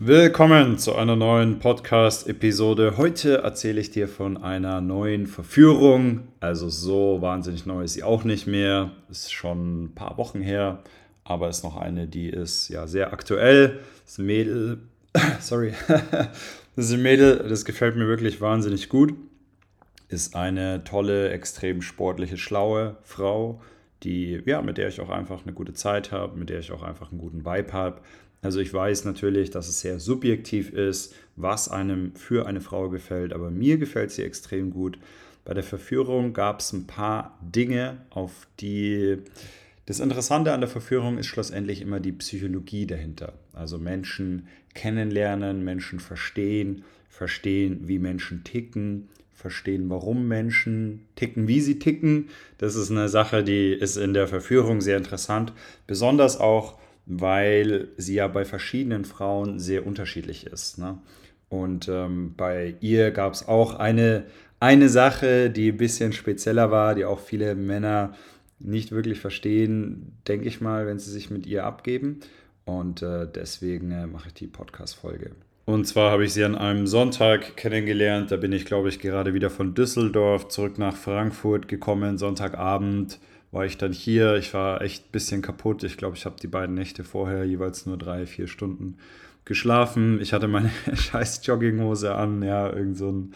Willkommen zu einer neuen Podcast-Episode. Heute erzähle ich dir von einer neuen Verführung. Also so wahnsinnig neu ist sie auch nicht mehr. Ist schon ein paar Wochen her, aber ist noch eine, die ist ja sehr aktuell. Das ist ein Mädel. Sorry. Das Mädel, das gefällt mir wirklich wahnsinnig gut. Ist eine tolle, extrem sportliche, schlaue Frau, die, ja, mit der ich auch einfach eine gute Zeit habe, mit der ich auch einfach einen guten Vibe habe also ich weiß natürlich, dass es sehr subjektiv ist, was einem für eine Frau gefällt, aber mir gefällt sie extrem gut. Bei der Verführung gab es ein paar Dinge, auf die... Das Interessante an der Verführung ist schlussendlich immer die Psychologie dahinter. Also Menschen kennenlernen, Menschen verstehen, verstehen, wie Menschen ticken, verstehen, warum Menschen ticken, wie sie ticken. Das ist eine Sache, die ist in der Verführung sehr interessant. Besonders auch, weil sie ja bei verschiedenen Frauen sehr unterschiedlich ist. Ne? Und ähm, bei ihr gab es auch eine, eine Sache, die ein bisschen spezieller war, die auch viele Männer nicht wirklich verstehen, denke ich mal, wenn sie sich mit ihr abgeben. Und äh, deswegen äh, mache ich die Podcast-Folge. Und zwar habe ich sie an einem Sonntag kennengelernt. Da bin ich, glaube ich, gerade wieder von Düsseldorf zurück nach Frankfurt gekommen, Sonntagabend war ich dann hier. Ich war echt ein bisschen kaputt. Ich glaube, ich habe die beiden Nächte vorher jeweils nur drei, vier Stunden geschlafen. Ich hatte meine scheiß Jogginghose an, ja, irgend so ein,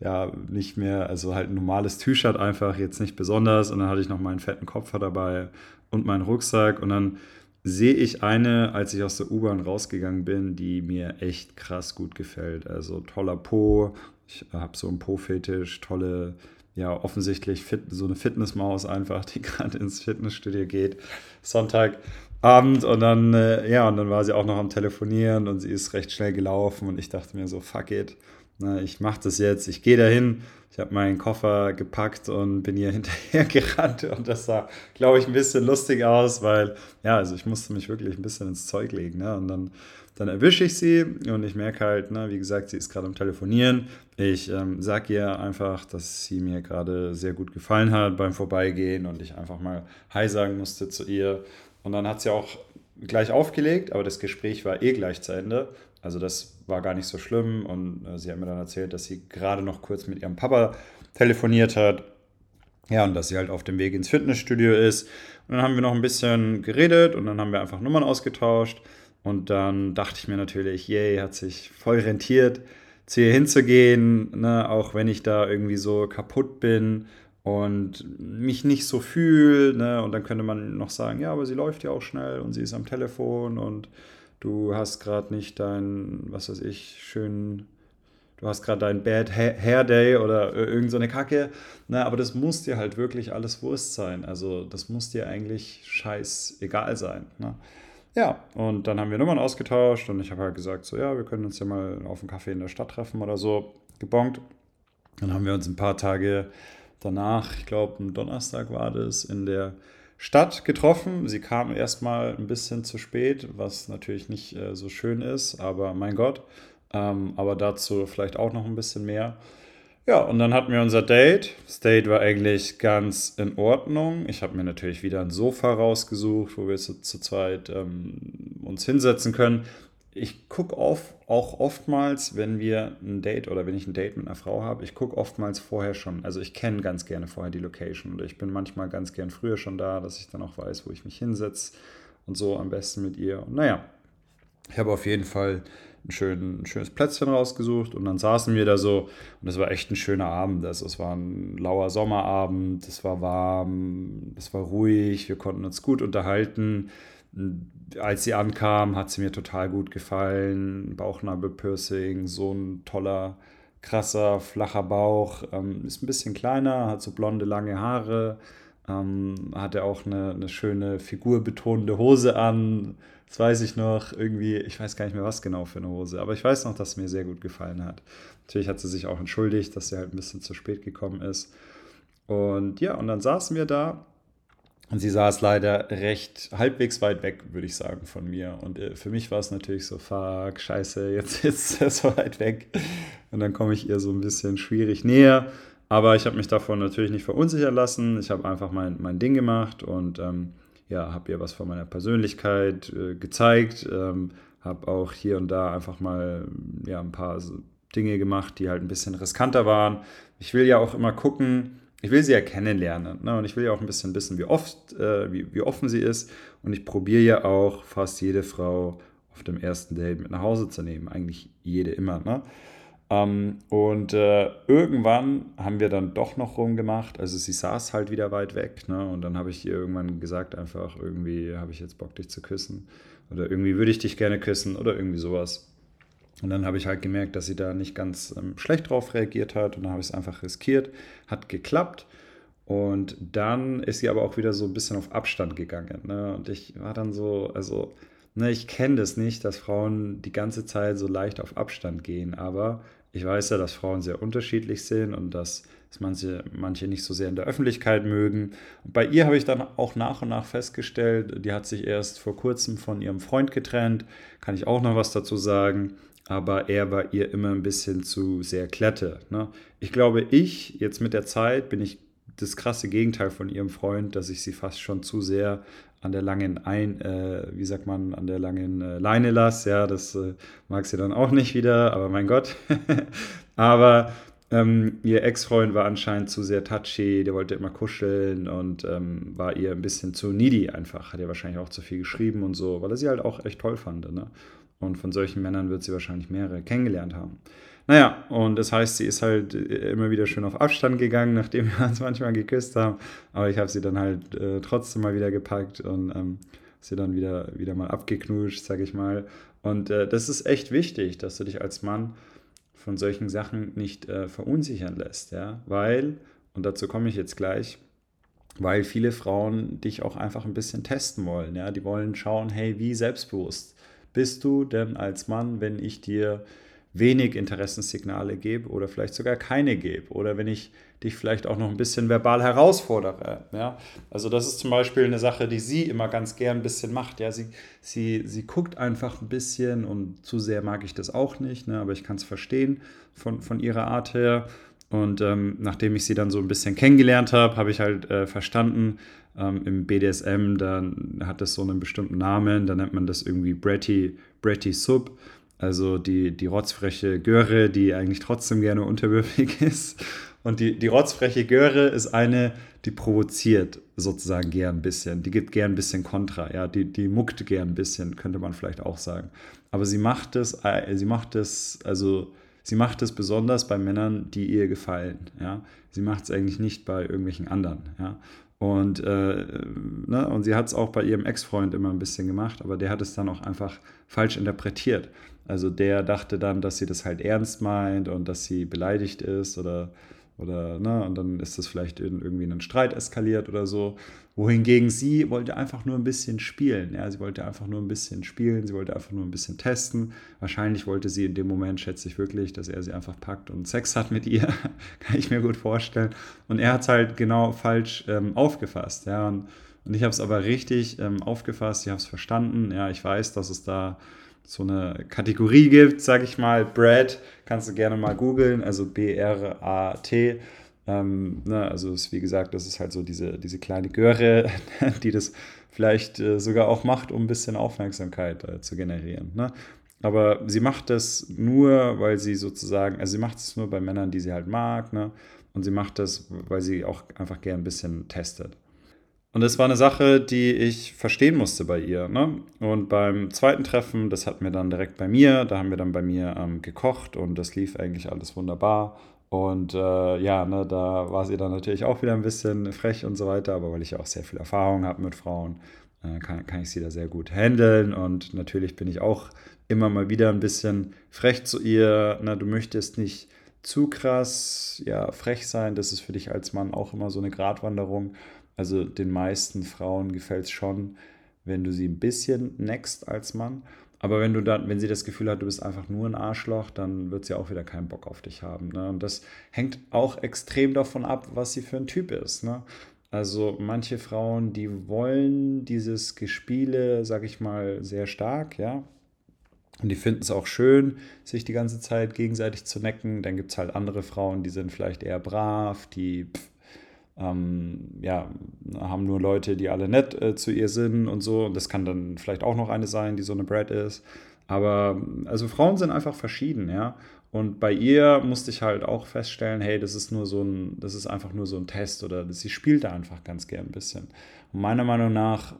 ja, nicht mehr, also halt ein normales T-Shirt einfach, jetzt nicht besonders. Und dann hatte ich noch meinen fetten Kopfer dabei und meinen Rucksack. Und dann sehe ich eine, als ich aus der U-Bahn rausgegangen bin, die mir echt krass gut gefällt. Also toller Po, ich habe so einen Po-Fetisch, tolle ja offensichtlich fit, so eine Fitnessmaus einfach, die gerade ins Fitnessstudio geht. Sonntagabend und dann, äh, ja, und dann war sie auch noch am Telefonieren und sie ist recht schnell gelaufen und ich dachte mir so, fuck it, na, ich mach das jetzt, ich gehe dahin. Ich habe meinen Koffer gepackt und bin ihr hinterher gerannt und das sah, glaube ich, ein bisschen lustig aus, weil, ja, also ich musste mich wirklich ein bisschen ins Zeug legen, ne? Und dann dann erwische ich sie und ich merke halt, ne, wie gesagt, sie ist gerade am Telefonieren. Ich ähm, sage ihr einfach, dass sie mir gerade sehr gut gefallen hat beim Vorbeigehen und ich einfach mal Hi sagen musste zu ihr. Und dann hat sie auch gleich aufgelegt, aber das Gespräch war eh gleich zu Ende. Also das war gar nicht so schlimm und äh, sie hat mir dann erzählt, dass sie gerade noch kurz mit ihrem Papa telefoniert hat. Ja, und dass sie halt auf dem Weg ins Fitnessstudio ist. Und dann haben wir noch ein bisschen geredet und dann haben wir einfach Nummern ausgetauscht. Und dann dachte ich mir natürlich, yay, hat sich voll rentiert, zu ihr hinzugehen, ne, auch wenn ich da irgendwie so kaputt bin und mich nicht so fühle. Ne, und dann könnte man noch sagen, ja, aber sie läuft ja auch schnell und sie ist am Telefon und du hast gerade nicht dein, was weiß ich, schön, du hast gerade dein Bad Hair Day oder irgend so Kacke. Ne, aber das muss dir halt wirklich alles Wurst sein. Also das muss dir eigentlich scheiß egal sein. Ne? Ja, und dann haben wir Nummern ausgetauscht und ich habe halt gesagt, so ja, wir können uns ja mal auf einen Kaffee in der Stadt treffen oder so, gebongt. Dann haben wir uns ein paar Tage danach, ich glaube, am Donnerstag war das, in der Stadt getroffen. Sie kam erstmal ein bisschen zu spät, was natürlich nicht äh, so schön ist, aber mein Gott. Ähm, aber dazu vielleicht auch noch ein bisschen mehr. Ja, und dann hatten wir unser Date. Das Date war eigentlich ganz in Ordnung. Ich habe mir natürlich wieder ein Sofa rausgesucht, wo wir zu, zu zweit ähm, uns hinsetzen können. Ich gucke auch oftmals, wenn wir ein Date oder wenn ich ein Date mit einer Frau habe, ich gucke oftmals vorher schon. Also ich kenne ganz gerne vorher die Location oder ich bin manchmal ganz gern früher schon da, dass ich dann auch weiß, wo ich mich hinsetze und so am besten mit ihr. Und naja, ich habe auf jeden Fall ein, schön, ein schönes Plätzchen rausgesucht und dann saßen wir da so und es war echt ein schöner Abend. Also es war ein lauer Sommerabend, es war warm, es war ruhig, wir konnten uns gut unterhalten. Als sie ankam, hat sie mir total gut gefallen. Bauchnabelpiercing, so ein toller, krasser, flacher Bauch. Ähm, ist ein bisschen kleiner, hat so blonde, lange Haare. Ähm, hatte auch eine, eine schöne figurbetonende Hose an das weiß ich noch, irgendwie, ich weiß gar nicht mehr, was genau für eine Hose, aber ich weiß noch, dass es mir sehr gut gefallen hat. Natürlich hat sie sich auch entschuldigt, dass sie halt ein bisschen zu spät gekommen ist. Und ja, und dann saßen wir da und sie saß leider recht halbwegs weit weg, würde ich sagen, von mir. Und äh, für mich war es natürlich so, fuck, scheiße, jetzt ist er so weit weg. Und dann komme ich ihr so ein bisschen schwierig näher. Aber ich habe mich davon natürlich nicht verunsichern lassen. Ich habe einfach mein, mein Ding gemacht und ähm, ja, habe ihr was von meiner Persönlichkeit äh, gezeigt, ähm, habe auch hier und da einfach mal ja, ein paar Dinge gemacht, die halt ein bisschen riskanter waren. Ich will ja auch immer gucken, ich will sie ja kennenlernen. Ne? Und ich will ja auch ein bisschen wissen, wie oft, äh, wie, wie offen sie ist. Und ich probiere ja auch fast jede Frau auf dem ersten Date mit nach Hause zu nehmen. Eigentlich jede immer. Ne? Ähm, und äh, irgendwann haben wir dann doch noch rumgemacht. Also sie saß halt wieder weit weg. Ne? Und dann habe ich ihr irgendwann gesagt, einfach irgendwie habe ich jetzt Bock, dich zu küssen. Oder irgendwie würde ich dich gerne küssen oder irgendwie sowas. Und dann habe ich halt gemerkt, dass sie da nicht ganz ähm, schlecht drauf reagiert hat. Und dann habe ich es einfach riskiert. Hat geklappt. Und dann ist sie aber auch wieder so ein bisschen auf Abstand gegangen. Ne? Und ich war dann so, also, ne, ich kenne das nicht, dass Frauen die ganze Zeit so leicht auf Abstand gehen. Aber ich weiß ja, dass Frauen sehr unterschiedlich sind und dass, dass manche, manche nicht so sehr in der Öffentlichkeit mögen. Bei ihr habe ich dann auch nach und nach festgestellt, die hat sich erst vor kurzem von ihrem Freund getrennt. Kann ich auch noch was dazu sagen aber er war ihr immer ein bisschen zu sehr Klette. Ne? Ich glaube, ich, jetzt mit der Zeit, bin ich das krasse Gegenteil von ihrem Freund, dass ich sie fast schon zu sehr an der langen Ein, äh, wie sagt man, an der langen äh, Leine lasse. Ja, das äh, mag sie dann auch nicht wieder, aber mein Gott. aber ähm, ihr Ex-Freund war anscheinend zu sehr touchy, der wollte immer kuscheln und ähm, war ihr ein bisschen zu needy einfach. Hat ihr wahrscheinlich auch zu viel geschrieben und so, weil er sie halt auch echt toll fand. Ne? Und von solchen Männern wird sie wahrscheinlich mehrere kennengelernt haben. Naja, und das heißt, sie ist halt äh, immer wieder schön auf Abstand gegangen, nachdem wir uns manchmal geküsst haben. Aber ich habe sie dann halt äh, trotzdem mal wieder gepackt und ähm, sie dann wieder, wieder mal abgeknuscht, sage ich mal. Und äh, das ist echt wichtig, dass du dich als Mann von solchen Sachen nicht äh, verunsichern lässt, ja, weil, und dazu komme ich jetzt gleich, weil viele Frauen dich auch einfach ein bisschen testen wollen, ja, die wollen schauen, hey, wie selbstbewusst bist du denn als Mann, wenn ich dir wenig Interessenssignale gebe oder vielleicht sogar keine gebe oder wenn ich dich vielleicht auch noch ein bisschen verbal herausfordere. Ja? Also das ist zum Beispiel eine Sache, die sie immer ganz gern ein bisschen macht. Ja? Sie, sie, sie guckt einfach ein bisschen und zu sehr mag ich das auch nicht, ne? aber ich kann es verstehen von, von ihrer Art her. Und ähm, nachdem ich sie dann so ein bisschen kennengelernt habe, habe ich halt äh, verstanden, ähm, im BDSM, da hat das so einen bestimmten Namen, da nennt man das irgendwie Bretty, Bretty Sub, also die, die rotzfreche Göre, die eigentlich trotzdem gerne unterwürfig ist. Und die, die rotzfreche Göre ist eine, die provoziert sozusagen gern ein bisschen, die gibt gern ein bisschen Kontra, ja, die, die muckt gern ein bisschen, könnte man vielleicht auch sagen. Aber sie macht es, äh, sie macht es, also sie macht es besonders bei Männern, die ihr gefallen, ja. Sie macht es eigentlich nicht bei irgendwelchen anderen, ja. Und, äh, ne, und sie hat es auch bei ihrem Ex-Freund immer ein bisschen gemacht, aber der hat es dann auch einfach falsch interpretiert. Also der dachte dann, dass sie das halt ernst meint und dass sie beleidigt ist oder oder, ne, und dann ist das vielleicht in irgendwie einen Streit eskaliert oder so. Wohingegen sie wollte einfach nur ein bisschen spielen. Ja, sie wollte einfach nur ein bisschen spielen, sie wollte einfach nur ein bisschen testen. Wahrscheinlich wollte sie in dem Moment, schätze ich wirklich, dass er sie einfach packt und Sex hat mit ihr. Kann ich mir gut vorstellen. Und er hat es halt genau falsch ähm, aufgefasst. Ja, und, und ich habe es aber richtig ähm, aufgefasst, ich habe es verstanden. Ja, ich weiß, dass es da so eine Kategorie gibt, sag ich mal, Brad, kannst du gerne mal googeln, also B-R-A-T. Ähm, ne, also ist, wie gesagt, das ist halt so diese, diese kleine Göre, die das vielleicht äh, sogar auch macht, um ein bisschen Aufmerksamkeit äh, zu generieren. Ne? Aber sie macht das nur, weil sie sozusagen, also sie macht es nur bei Männern, die sie halt mag, ne? Und sie macht das, weil sie auch einfach gern ein bisschen testet. Und das war eine Sache, die ich verstehen musste bei ihr. Ne? Und beim zweiten Treffen, das hatten wir dann direkt bei mir, da haben wir dann bei mir ähm, gekocht und das lief eigentlich alles wunderbar. Und äh, ja, ne, da war sie dann natürlich auch wieder ein bisschen frech und so weiter, aber weil ich auch sehr viel Erfahrung habe mit Frauen, äh, kann, kann ich sie da sehr gut handeln. Und natürlich bin ich auch immer mal wieder ein bisschen frech zu ihr. Ne? Du möchtest nicht zu krass ja, frech sein, das ist für dich als Mann auch immer so eine Gratwanderung. Also den meisten Frauen gefällt es schon, wenn du sie ein bisschen next als Mann. Aber wenn du dann, wenn sie das Gefühl hat, du bist einfach nur ein Arschloch, dann wird sie auch wieder keinen Bock auf dich haben. Ne? Und das hängt auch extrem davon ab, was sie für ein Typ ist. Ne? Also manche Frauen, die wollen dieses Gespiele, sag ich mal, sehr stark, ja. Und die finden es auch schön, sich die ganze Zeit gegenseitig zu necken. Dann gibt es halt andere Frauen, die sind vielleicht eher brav, die pff, ähm, ja, haben nur Leute, die alle nett äh, zu ihr sind und so. Und das kann dann vielleicht auch noch eine sein, die so eine Brad ist. Aber also Frauen sind einfach verschieden, ja. Und bei ihr musste ich halt auch feststellen, hey, das ist nur so ein, das ist einfach nur so ein Test oder sie spielt da einfach ganz gern ein bisschen. Und meiner Meinung nach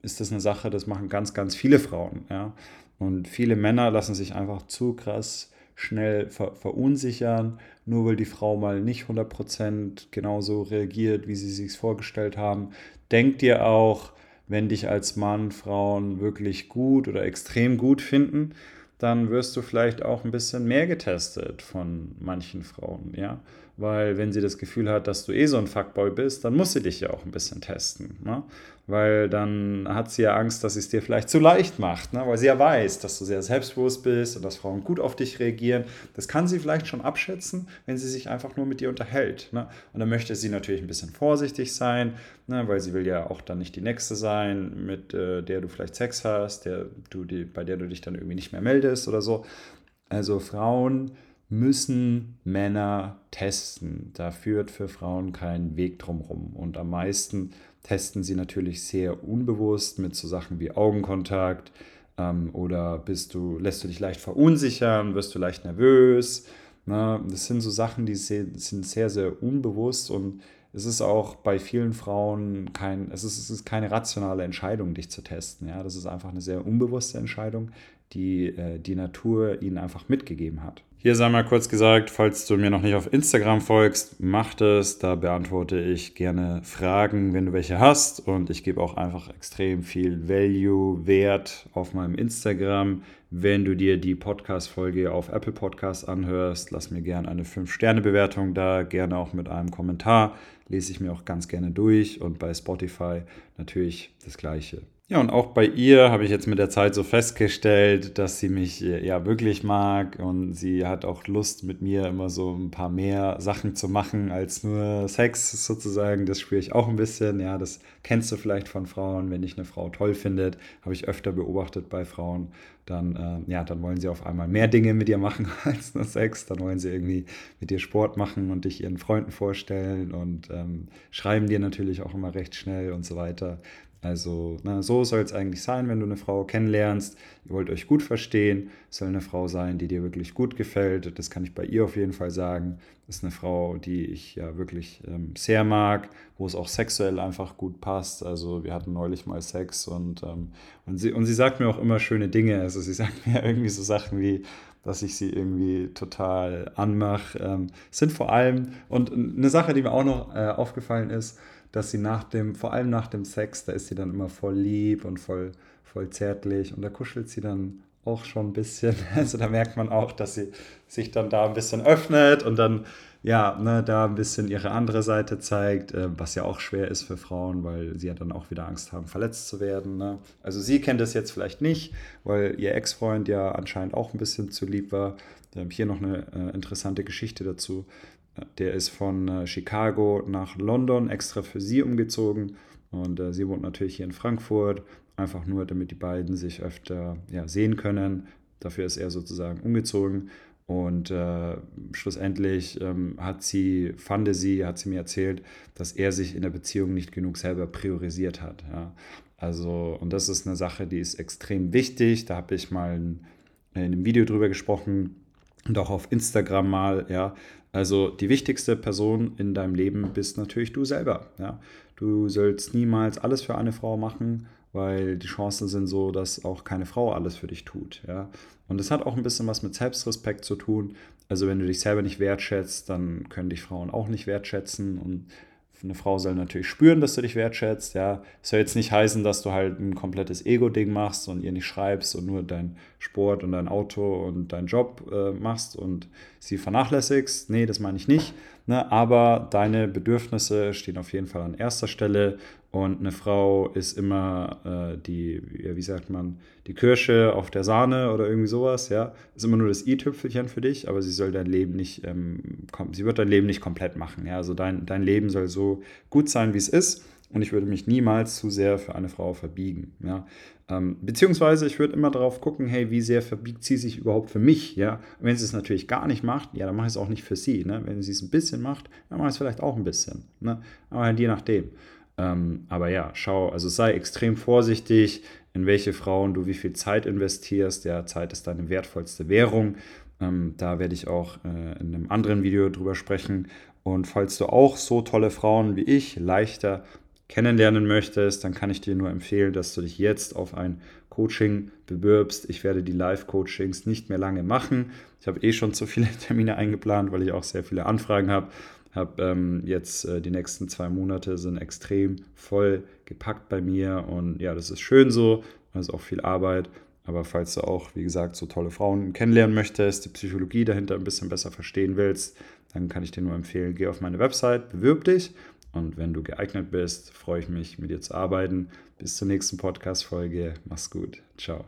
ist das eine Sache, das machen ganz, ganz viele Frauen, ja. Und viele Männer lassen sich einfach zu krass schnell ver verunsichern, nur weil die Frau mal nicht 100% genauso reagiert, wie sie sich vorgestellt haben. Denkt ihr auch, wenn dich als Mann Frauen wirklich gut oder extrem gut finden, dann wirst du vielleicht auch ein bisschen mehr getestet von manchen Frauen, ja. Weil wenn sie das Gefühl hat, dass du eh so ein Fuckboy bist, dann muss sie dich ja auch ein bisschen testen. Ne? weil dann hat sie ja Angst, dass sie es dir vielleicht zu leicht macht, ne? weil sie ja weiß, dass du sehr selbstbewusst bist und dass Frauen gut auf dich reagieren. Das kann sie vielleicht schon abschätzen, wenn sie sich einfach nur mit dir unterhält. Ne? Und dann möchte sie natürlich ein bisschen vorsichtig sein, ne? weil sie will ja auch dann nicht die Nächste sein, mit äh, der du vielleicht Sex hast, der du die, bei der du dich dann irgendwie nicht mehr meldest oder so. Also Frauen müssen Männer testen. Da führt für Frauen kein Weg drumherum. Und am meisten testen sie natürlich sehr unbewusst mit so Sachen wie Augenkontakt ähm, oder bist du, lässt du dich leicht verunsichern, wirst du leicht nervös. Ne? Das sind so Sachen, die sind sehr, sehr unbewusst und es ist auch bei vielen Frauen kein, es ist, es ist keine rationale Entscheidung, dich zu testen. Ja? Das ist einfach eine sehr unbewusste Entscheidung, die äh, die Natur ihnen einfach mitgegeben hat. Hier sei mal kurz gesagt, falls du mir noch nicht auf Instagram folgst, mach das. Da beantworte ich gerne Fragen, wenn du welche hast. Und ich gebe auch einfach extrem viel Value, Wert auf meinem Instagram. Wenn du dir die Podcast-Folge auf Apple Podcasts anhörst, lass mir gerne eine 5-Sterne-Bewertung da, gerne auch mit einem Kommentar. Lese ich mir auch ganz gerne durch. Und bei Spotify natürlich das Gleiche. Ja, und auch bei ihr habe ich jetzt mit der Zeit so festgestellt, dass sie mich äh, ja wirklich mag und sie hat auch Lust mit mir immer so ein paar mehr Sachen zu machen als nur Sex sozusagen. Das spüre ich auch ein bisschen. Ja, das kennst du vielleicht von Frauen. Wenn dich eine Frau toll findet, habe ich öfter beobachtet bei Frauen, dann, äh, ja, dann wollen sie auf einmal mehr Dinge mit dir machen als nur Sex. Dann wollen sie irgendwie mit dir Sport machen und dich ihren Freunden vorstellen und ähm, schreiben dir natürlich auch immer recht schnell und so weiter. Also na, so soll es eigentlich sein, wenn du eine Frau kennenlernst. Ihr wollt euch gut verstehen. Es soll eine Frau sein, die dir wirklich gut gefällt. Das kann ich bei ihr auf jeden Fall sagen. Das ist eine Frau, die ich ja wirklich ähm, sehr mag, wo es auch sexuell einfach gut passt. Also wir hatten neulich mal Sex und, ähm, und, sie, und sie sagt mir auch immer schöne Dinge. Also sie sagt mir irgendwie so Sachen wie, dass ich sie irgendwie total anmache. Ähm, sind vor allem, und eine Sache, die mir auch noch äh, aufgefallen ist, dass sie nach dem, vor allem nach dem Sex, da ist sie dann immer voll lieb und voll, voll zärtlich und da kuschelt sie dann auch schon ein bisschen. Also da merkt man auch, dass sie sich dann da ein bisschen öffnet und dann ja, ne, da ein bisschen ihre andere Seite zeigt, äh, was ja auch schwer ist für Frauen, weil sie ja dann auch wieder Angst haben, verletzt zu werden. Ne? Also sie kennt das jetzt vielleicht nicht, weil ihr Ex-Freund ja anscheinend auch ein bisschen zu lieb war. Hier noch eine äh, interessante Geschichte dazu. Der ist von äh, Chicago nach London extra für sie umgezogen und äh, sie wohnt natürlich hier in Frankfurt, einfach nur, damit die beiden sich öfter ja, sehen können. Dafür ist er sozusagen umgezogen. Und äh, schlussendlich ähm, hat sie, fand sie, hat sie mir erzählt, dass er sich in der Beziehung nicht genug selber priorisiert hat. Ja. Also, und das ist eine Sache, die ist extrem wichtig. Da habe ich mal in, in einem Video drüber gesprochen und auch auf Instagram mal, ja. Also die wichtigste Person in deinem Leben bist natürlich du selber. Ja? Du sollst niemals alles für eine Frau machen, weil die Chancen sind so, dass auch keine Frau alles für dich tut. Ja? Und das hat auch ein bisschen was mit Selbstrespekt zu tun. Also wenn du dich selber nicht wertschätzt, dann können dich Frauen auch nicht wertschätzen und eine Frau soll natürlich spüren, dass du dich wertschätzt. Ja, soll jetzt nicht heißen, dass du halt ein komplettes Ego-Ding machst und ihr nicht schreibst und nur dein Sport und dein Auto und deinen Job äh, machst und sie vernachlässigst. Nee, das meine ich nicht. Ne? Aber deine Bedürfnisse stehen auf jeden Fall an erster Stelle und eine Frau ist immer äh, die, wie sagt man, die Kirsche auf der Sahne oder irgendwie sowas, ja. Ist immer nur das i-Tüpfelchen für dich, aber sie soll dein Leben nicht, ähm, sie wird dein Leben nicht komplett machen, ja. Also dein, dein Leben soll so gut sein, wie es ist. Und ich würde mich niemals zu sehr für eine Frau verbiegen, ja. Ähm, beziehungsweise ich würde immer darauf gucken, hey, wie sehr verbiegt sie sich überhaupt für mich, ja. Und wenn sie es natürlich gar nicht macht, ja, dann mache ich es auch nicht für sie, ne. Wenn sie es ein bisschen macht, dann mache ich es vielleicht auch ein bisschen, ne. Aber halt je nachdem. Ähm, aber ja, schau, also sei extrem vorsichtig, in welche Frauen du wie viel Zeit investierst. Ja, Zeit ist deine wertvollste Währung. Ähm, da werde ich auch äh, in einem anderen Video drüber sprechen. Und falls du auch so tolle Frauen wie ich leichter kennenlernen möchtest, dann kann ich dir nur empfehlen, dass du dich jetzt auf ein Coaching bewirbst. Ich werde die Live-Coachings nicht mehr lange machen. Ich habe eh schon zu viele Termine eingeplant, weil ich auch sehr viele Anfragen habe. Habe ähm, jetzt äh, die nächsten zwei Monate sind extrem voll gepackt bei mir und ja, das ist schön so. Das ist auch viel Arbeit. Aber falls du auch, wie gesagt, so tolle Frauen kennenlernen möchtest, die Psychologie dahinter ein bisschen besser verstehen willst, dann kann ich dir nur empfehlen, geh auf meine Website, bewirb dich und wenn du geeignet bist, freue ich mich, mit dir zu arbeiten. Bis zur nächsten Podcast-Folge. Mach's gut. Ciao.